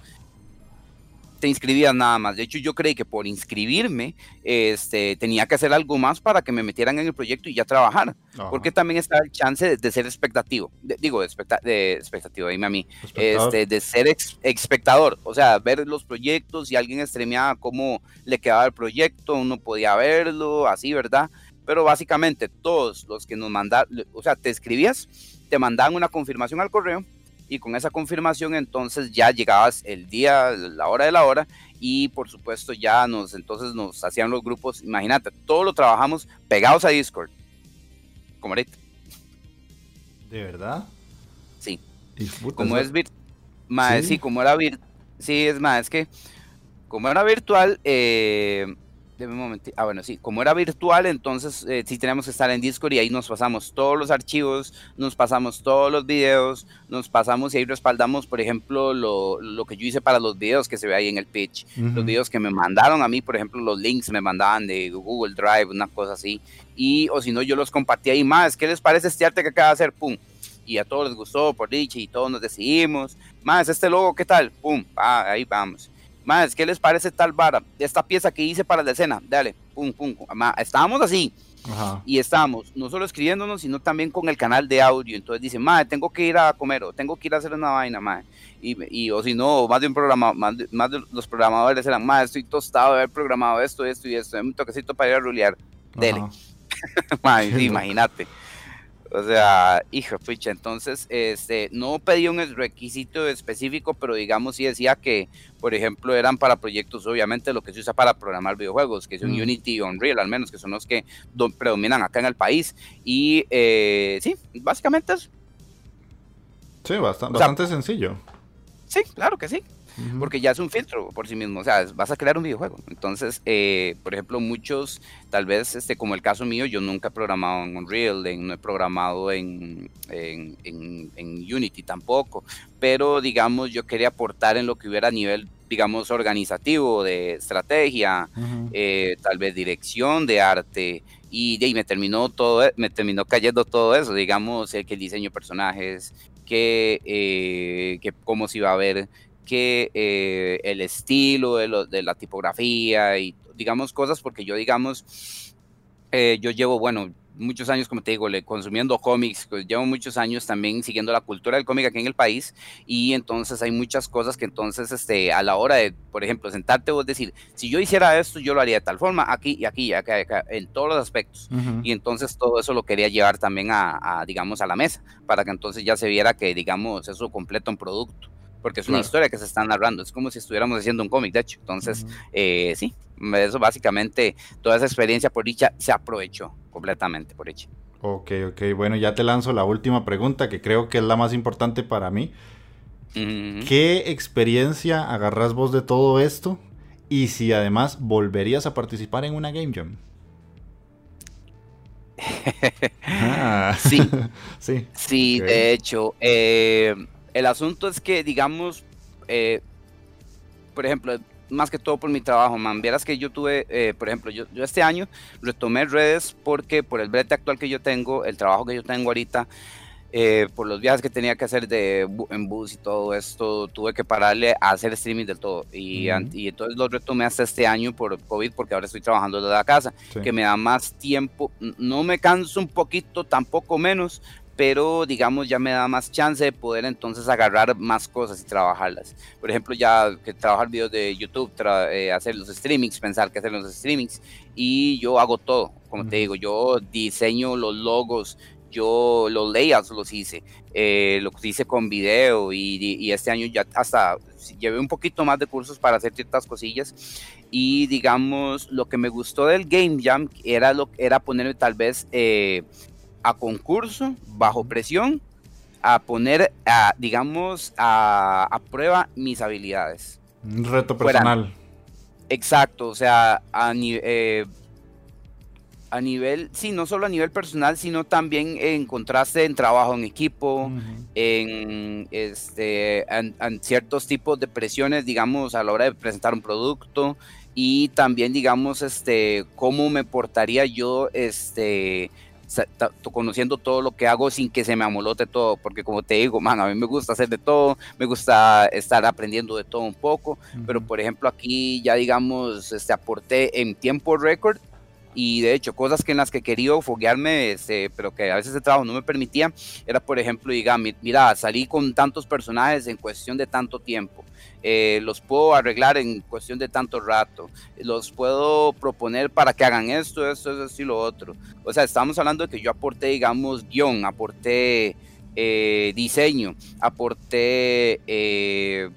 te inscribías nada más. De hecho, yo creí que por inscribirme este, tenía que hacer algo más para que me metieran en el proyecto y ya trabajar. Porque también está el chance de, ser expectativo. digo, de, de expectativo, dime a mí. Este, de ser ex, espectador. O sea, ver los proyectos y alguien streameaba cómo le quedaba el proyecto, uno podía verlo, así, ¿verdad? Pero básicamente todos los que nos mandaban, o sea, te escribías, te mandaban una confirmación al correo y con esa confirmación entonces ya llegabas el día, la hora de la hora y por supuesto ya nos entonces nos hacían los grupos, imagínate, todo lo trabajamos pegados a Discord, como ahorita. ¿De verdad? Sí. como es virtual, ¿Sí? como era virtual, sí, es más, es que como era virtual, eh, un Ah, bueno, sí, como era virtual, entonces eh, sí tenemos que estar en Discord y ahí nos pasamos todos los archivos, nos pasamos todos los videos, nos pasamos y ahí respaldamos, por ejemplo, lo, lo que yo hice para los videos que se ve ahí en el pitch. Los videos que me mandaron a mí, por ejemplo, los links me mandaban de Google Drive, una cosa así. Y, o si no, yo los compartí ahí más. ¿Qué les parece este arte que acaba de hacer? Pum. Y a todos les gustó, por dicho, y todos nos decidimos. Más, este logo, ¿qué tal? Pum. Ah, ahí vamos más, ¿qué les parece tal vara? Esta pieza que hice para la escena, dale, pum, pum. estábamos así. Y estábamos no solo escribiéndonos, sino también con el canal de audio. Entonces dice, madre, tengo que ir a comer o tengo que ir a hacer una vaina, madre. Y, o si no, más de un programa, más de, los programadores eran, madre, estoy tostado de haber programado esto, esto y esto, un toquecito para ir a rulear. Dele. madre, imagínate. O sea, hijo, ficha, entonces, este, no pedí un requisito específico, pero digamos sí decía que, por ejemplo, eran para proyectos, obviamente, lo que se usa para programar videojuegos, que son mm. Unity y Unreal, al menos, que son los que predominan acá en el país. Y eh, sí, básicamente es. Sí, bastante, bastante sencillo. Sí, claro que sí porque ya es un filtro por sí mismo, o sea, vas a crear un videojuego. Entonces, eh, por ejemplo, muchos, tal vez, este, como el caso mío, yo nunca he programado en Unreal, no he programado en, en, Unity tampoco, pero digamos, yo quería aportar en lo que hubiera a nivel digamos, organizativo, de estrategia, eh, tal vez dirección de arte, y, y, me terminó todo, me terminó cayendo todo eso, digamos, el que el diseño de personajes, que, eh, que cómo se iba a ver que eh, el estilo de, la tipografía y digamos cosas, porque yo digamos, eh, yo llevo, bueno, muchos años, como te digo, le, consumiendo cómics, pues llevo muchos años también siguiendo la cultura del cómic aquí en el país y entonces hay muchas cosas que entonces este, a la hora de, por ejemplo, sentarte vos decir, si yo hiciera esto, yo lo haría de tal forma, aquí y aquí, acá, acá en todos los aspectos. Y entonces todo eso lo quería llevar también a, a, digamos, a la mesa, para que entonces ya se viera que, digamos, eso completa un producto porque es una historia que se está narrando, es como si estuviéramos haciendo un cómic, de hecho. Entonces, eh, sí, eso básicamente, toda esa experiencia por dicha se aprovechó completamente por dicha. Ok, ok, bueno, ya te lanzo la última pregunta que creo que es la más importante para mí. ¿Qué experiencia agarras vos de todo esto? Y si además volverías a participar en una Game Jam. Ah. sí. sí. Sí, de hecho. Eh, el asunto es que, digamos, eh, por ejemplo, más que todo por mi trabajo, man. Vieras que yo tuve, eh, por ejemplo, yo, yo, este año retomé redes porque por el brete actual que yo tengo, el trabajo que yo tengo ahorita, eh, por los viajes que tenía que hacer de, en bus y todo esto, tuve que pararle a hacer streaming del todo. Y, y entonces lo retomé hasta este año por COVID, porque ahora estoy trabajando desde la casa, que me da más tiempo. No me canso un poquito, tampoco menos, pero digamos ya me da más chance de poder entonces agarrar más cosas y trabajarlas. Por ejemplo, ya que trabajar videos de YouTube, eh, hacer los streamings, pensar que hacer los streamings y yo hago todo, como te digo, yo diseño los logos, yo los layouts los hice, eh, los hice con video y, este año ya hasta llevé un poquito más de cursos para hacer ciertas cosillas y digamos lo que me gustó del Game Jam era, lo, era ponerme tal vez eh, a concurso, bajo presión, a poner, a, digamos, a, prueba mis habilidades. Un reto personal. exacto, o sea, a nivel... Eh, a nivel, sí, no solo a nivel personal, sino también en contraste en trabajo en equipo, en, este, en, ciertos tipos de presiones, digamos, a la hora de presentar un producto y también, digamos, este, cómo me portaría yo, este, conociendo todo lo que hago sin que se me amolote todo, porque como te digo, man, a mí me gusta hacer de todo, me gusta estar aprendiendo de todo un poco, pero por ejemplo aquí ya digamos, este, aporté en tiempo récord y de hecho cosas que en las que quería foguearme, este, pero que a veces el trabajo no me permitía, era por ejemplo, diga, mira, salí con tantos personajes en cuestión de tanto tiempo, eh, los puedo arreglar en cuestión de tanto rato, los puedo proponer para que hagan esto, esto, esto y lo otro. O sea, estamos hablando de que yo aporté, digamos, guion, aporté eh, diseño, aporté... Eh,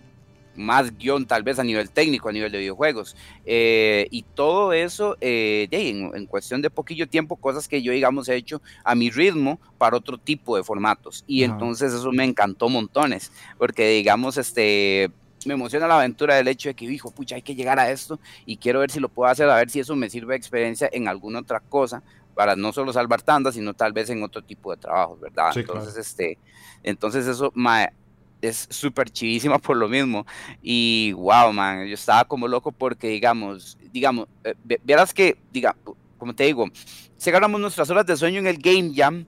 más guion tal vez a nivel técnico, a nivel de videojuegos. Eh, y todo eso eh, en, cuestión de poquillo tiempo, cosas que yo, digamos, he hecho a mi ritmo para otro tipo de formatos. Y entonces eso me encantó montones, porque, digamos, este me emociona la aventura del hecho de que, dijo, pucha, hay que llegar a esto y quiero ver si lo puedo hacer, a ver si eso me sirve de experiencia en alguna otra cosa, para no solo salvar tandas, sino tal vez en otro tipo de trabajos, ¿verdad? entonces, este, entonces eso, es súper chivísima por lo mismo. Y wow, man, yo estaba como loco porque, digamos, digamos, eh, verás que, diga, como te digo, si agarramos nuestras horas de sueño en el Game Jam,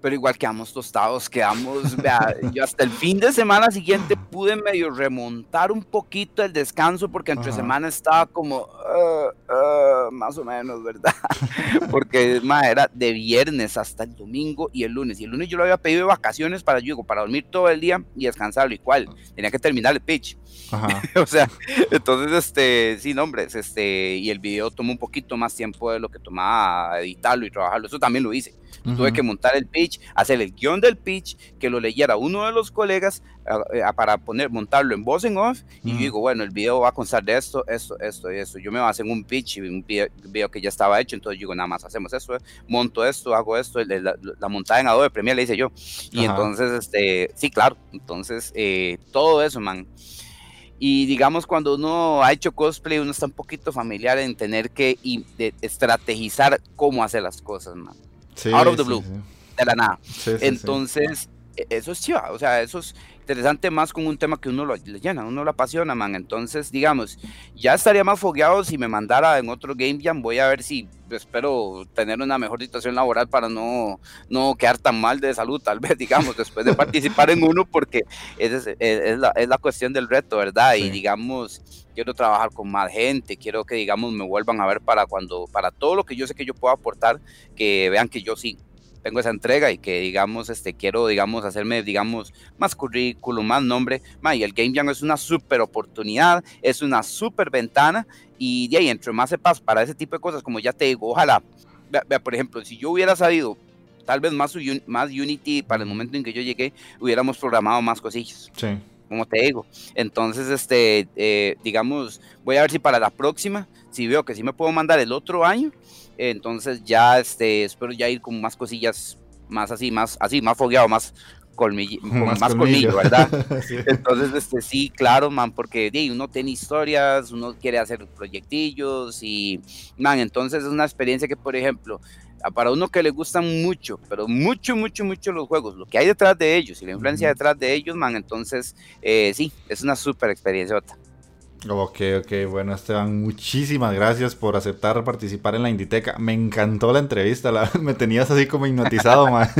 pero igual quedamos tostados, quedamos, vea, yo hasta el fin de semana siguiente pude medio remontar un poquito el descanso porque entre semana estaba como, ah, ah, más o menos, ¿verdad? porque más era de viernes hasta el domingo y el lunes, y el lunes yo lo había pedido de vacaciones para, yo, para dormir todo el día y descansarlo, igual, tenía que terminar el pitch. o sea, entonces, este, sí, nombres, este, y el video tomó un poquito más tiempo de lo que tomaba editarlo y trabajarlo, eso también lo hice. Tuve que montar el pitch, hacer el guion del pitch, que lo leyera uno de los colegas para poner, montarlo en voz en off. Y yo digo, bueno, el video va a constar de esto, esto, esto y esto. Yo me voy a hacer un pitch y un video, que ya estaba hecho. Entonces digo, nada más hacemos esto, monto esto, hago esto. La, la, montada en Adobe Premiere le hice yo. Y entonces, este, sí, claro. Entonces, eh, todo eso, man. Y digamos, cuando uno ha hecho cosplay, uno está un poquito familiar en tener que estrategizar cómo hacer las cosas, man out of the blue, de la nada. Entonces, e, eso es chiva, o sea, eso es interesante más con un tema que uno lo, le llena, uno lo apasiona, man. Entonces, digamos, ya estaría más fogueado si me mandara en otro Game Jam. Voy a ver si espero tener una mejor situación laboral para no, no quedar tan mal de salud, tal vez, digamos, después de participar en uno, porque es, es, la, es la cuestión del reto, ¿verdad? Y digamos, quiero trabajar con más gente, quiero que, digamos, me vuelvan a ver para cuando, para todo lo que yo sé que yo puedo aportar, que vean que yo sí tengo esa entrega y que digamos este quiero digamos hacerme digamos más currículum más nombre. Y el Game Jam es una super oportunidad es una super ventana y de ahí entre más sepas para ese tipo de cosas como ya te digo ojalá. Vea, por ejemplo si yo hubiera sabido tal vez más, más Unity para el momento en que yo llegué hubiéramos programado más cosillas. Sí. Como te digo. Entonces, este, eh, digamos, voy a ver si para la próxima, si veo que sí me puedo mandar el otro año, entonces ya este, espero ya ir con más cosillas, más así, más así, más fogueado, más colmillo, más, colmillo. ¿verdad? Entonces, este, sí, claro, man, porque uno tiene historias, uno quiere hacer proyectillos y, man, entonces es una experiencia que, por ejemplo, para uno que le gustan mucho, pero mucho, mucho, mucho los juegos, lo que hay detrás de ellos y la influencia detrás de ellos, man, entonces, eh, sí, es una súper experiencia. Ok, ok, bueno Esteban, muchísimas gracias por aceptar participar en la Inditeca. Me encantó la entrevista, me tenías así como hipnotizado, man.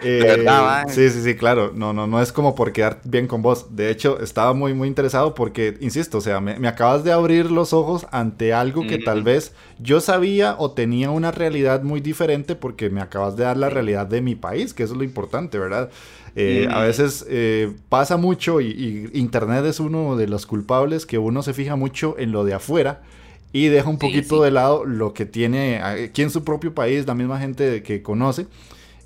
Eh, sí, sí, sí, claro. No, no, no es como por quedar bien con vos. De hecho, estaba muy, muy interesado porque, insisto, o sea, me, acabas de abrir los ojos ante algo que tal vez yo sabía o tenía una realidad muy diferente porque me acabas de dar la realidad de mi país, que eso es lo importante, ¿verdad? Eh, a veces eh, pasa mucho y, Internet es uno de los culpables que uno se fija mucho en lo de afuera y deja un poquito de lado lo que tiene aquí en su propio país, la misma gente que conoce.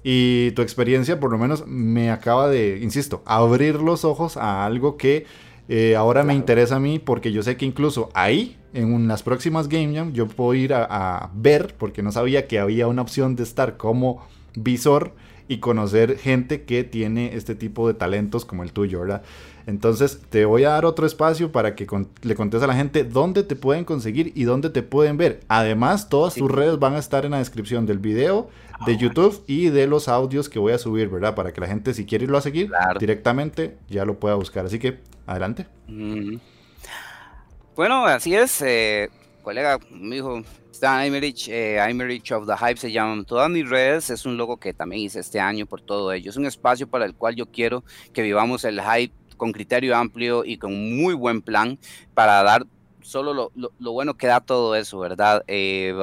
Y tu experiencia por lo menos me acaba de, insisto, abrir los ojos a algo que eh, ahora me interesa a mí porque yo sé que incluso ahí, en las próximas Game Jam, yo puedo ir a, ver, porque no sabía que había una opción de estar como visor y conocer gente que tiene este tipo de talentos como el tuyo, ¿verdad? Entonces te voy a dar otro espacio para que le contes a la gente dónde te pueden conseguir y dónde te pueden ver. Además, todas tus redes van a estar en la descripción del video, ah, de YouTube y de los audios que voy a subir, ¿verdad? Para que la gente si quiere irlo a seguir directamente ya lo pueda buscar. Así que adelante. Bueno, así es, eh, colega, mi hijo Stan Imerich, eh, of the Hype se llaman todas mis redes, es un logo que también hice este año por todo ello, es un espacio para el cual yo quiero que vivamos el hype con criterio amplio y con muy buen plan para dar solo lo, bueno que da todo eso, ¿verdad? Eh,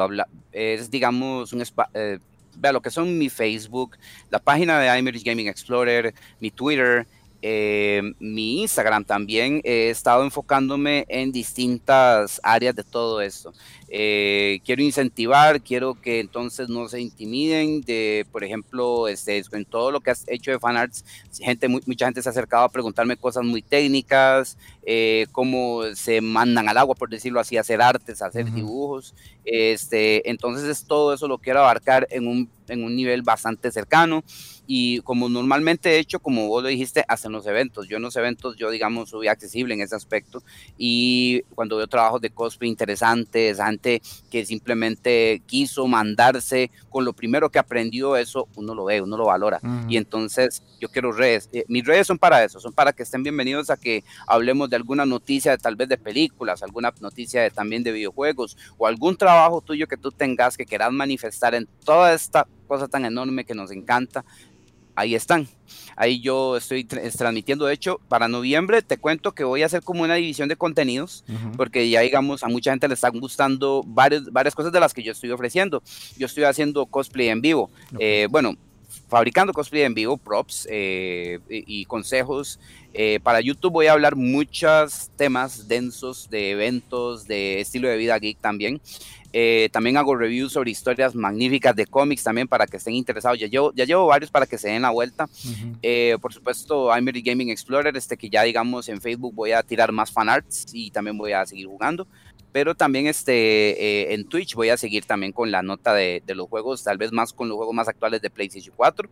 es, digamos, un eh, vea lo que son mi Facebook, la página de Imerich Gaming Explorer, mi Twitter, eh, mi Instagram también he estado enfocándome en distintas áreas de todo esto. Eh, quiero incentivar, quiero que entonces no se intimiden de, por ejemplo, este, en todo lo que has hecho de fanarts, gente, mucha gente se ha acercado a preguntarme cosas muy técnicas, eh, cómo se mandan al agua, por decirlo así, hacer artes, hacer dibujos. Este, entonces es todo eso lo quiero abarcar en un, en un nivel bastante cercano y como normalmente he hecho, como vos lo dijiste, hacen los eventos. Yo en los eventos, yo digamos, soy accesible en ese aspecto y cuando veo trabajos de cosplay interesantes, gente que simplemente quiso mandarse con lo primero que aprendió, eso uno lo ve, uno lo valora. Y entonces yo quiero redes. Eh, mis redes son para eso, son para que estén bienvenidos a que hablemos de alguna noticia, tal vez de películas, alguna noticia de, también de videojuegos o algún trabajo tuyo que tú tengas que quieras manifestar en toda esta cosa tan enorme que nos encanta ahí están. Ahí yo estoy transmitiendo. De hecho, para noviembre te cuento que voy a hacer como una división de contenidos, porque ya digamos, a mucha gente le están gustando varias, varias cosas de las que yo estoy ofreciendo. Yo estoy haciendo cosplay en vivo. Eh, bueno, fabricando cosplay en vivo, props eh, y, consejos. Eh, para YouTube voy a hablar muchos temas densos de eventos, de estilo de vida geek también. Eh, también hago reviews sobre historias magníficas de cómics también para que estén interesados. Ya llevo, ya llevo varios para que se den la vuelta. por supuesto, I'm Gaming Explorer, este que ya digamos en Facebook voy a tirar más fanarts y también voy a seguir jugando pero también este, eh, en Twitch voy a seguir también con la nota de, los juegos, tal vez más con los juegos más actuales de PlayStation 4.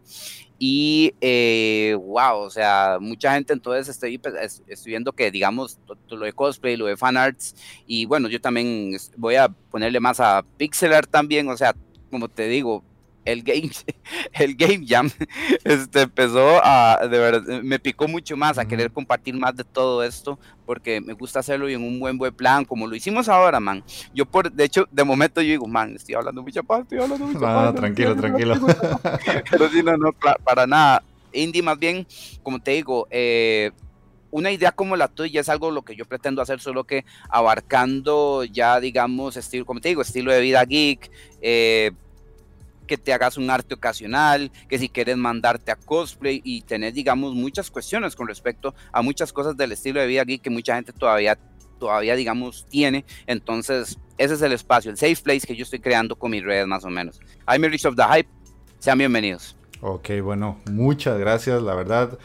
Y eh, wow, o sea, mucha gente entonces estoy, pues, estoy viendo que digamos lo de cosplay, lo de fanarts, y bueno, yo también voy a ponerle más a pixel art también, o sea, como te digo, el game, el game jam este, empezó a, de verdad, me picó mucho más a querer compartir más de todo esto, porque me gusta hacerlo y en un buen buen plan, como lo hicimos ahora, man. Yo por, de hecho, de momento yo digo, man, estoy hablando mucha paz, estoy hablando mucha paz. tranquilo, tranquilo. Pero no, no, para nada. Indie más bien, como te digo, eh, una idea como la tuya es algo lo que yo pretendo hacer, solo que abarcando ya, digamos, estilo, como te digo, estilo de vida geek, eh, que te hagas un arte ocasional, que si quieres mandarte a cosplay y tener, digamos, muchas cuestiones con respecto a muchas cosas del estilo de vida geek que mucha gente todavía, todavía digamos, tiene. Entonces, ese es el espacio, el safe place que yo estoy creando con mis redes más o menos. I'm Rich of the Hype. Sean bienvenidos. Ok, bueno, muchas gracias, la verdad.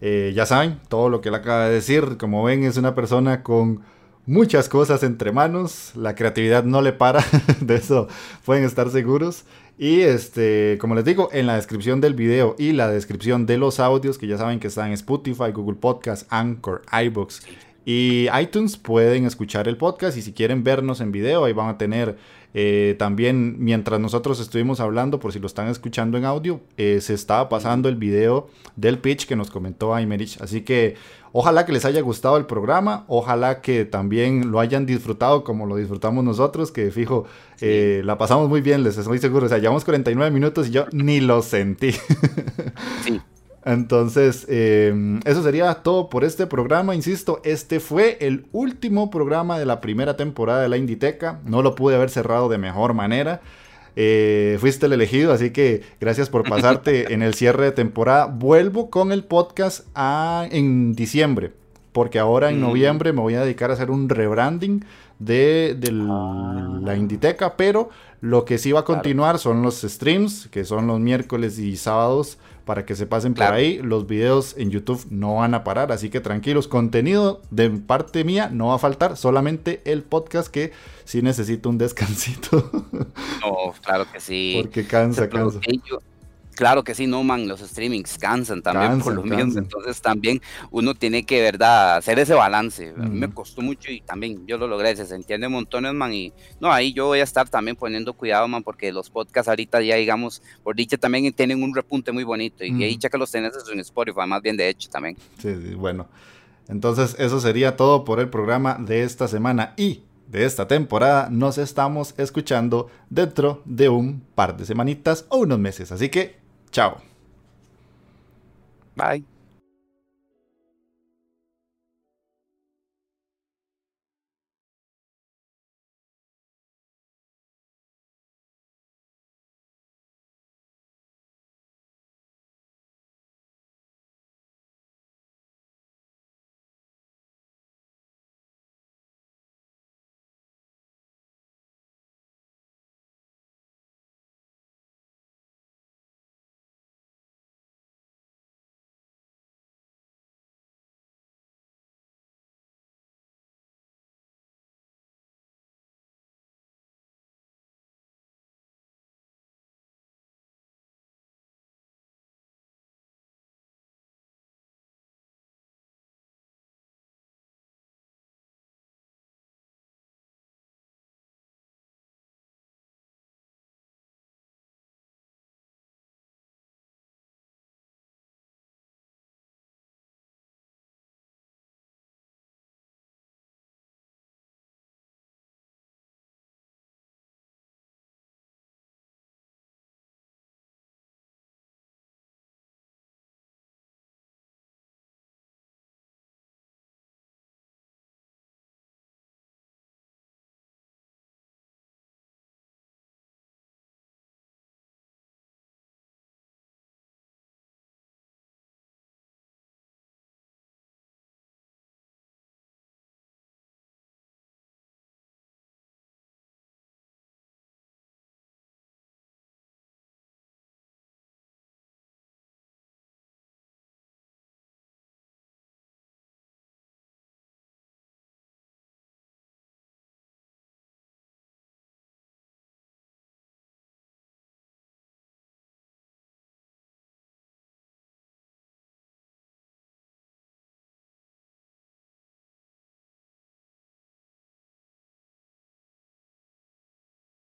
Eh, ya saben, todo lo que él acaba de decir, como ven, es una persona con muchas cosas entre manos, la creatividad no le para, de eso pueden estar seguros. Y este, como les digo, en la descripción del video y la descripción de los audios, que ya saben que están en Spotify, Google Podcast, Anchor, iBooks y iTunes, pueden escuchar el podcast y si quieren vernos en video, ahí van a tener eh, también, mientras nosotros estuvimos hablando, por si lo están escuchando en audio, eh, se estaba pasando el video del pitch que nos comentó Aymerich. Así que ojalá que les haya gustado el programa, ojalá que también lo hayan disfrutado como lo disfrutamos nosotros, que fijo, eh, la pasamos muy bien, les estoy seguro. O sea, llevamos 49 minutos y yo ni lo sentí. Sí. Entonces, em, eso sería todo por este programa. Insisto, este fue el último programa de la primera temporada de la Inditeca. No lo pude haber cerrado de mejor manera. Eh, fuiste el elegido, así que gracias por pasarte en el cierre de temporada. Vuelvo con el podcast en diciembre, porque ahora en mm. noviembre me voy a dedicar a hacer un rebranding de, ah. la Inditeca, pero lo que sí va a continuar son los streams, que son los miércoles y sábados, para que se pasen por ahí. Los videos en YouTube no van a parar, así que tranquilos, contenido de parte mía no va a faltar, solamente el podcast que sí necesito un descansito. No, claro que sí. Porque cansa, cansa. Claro que sí, no, man, los streamings cansan también por lo mismo, entonces también uno tiene que, ¿verdad?, hacer ese balance. A mí me costó mucho y también yo lo logré, se entiende montones, man, y no, ahí yo voy a estar también poniendo cuidado, man, porque los podcasts ahorita ya, digamos, por dicha también tienen un repunte muy bonito y dicha que los tenés en Spotify, más bien de hecho también. Sí, sí, bueno. Entonces, eso sería todo por el programa de esta semana y de esta temporada nos estamos escuchando dentro de un par de semanitas o unos meses. Así que Chao. Bye.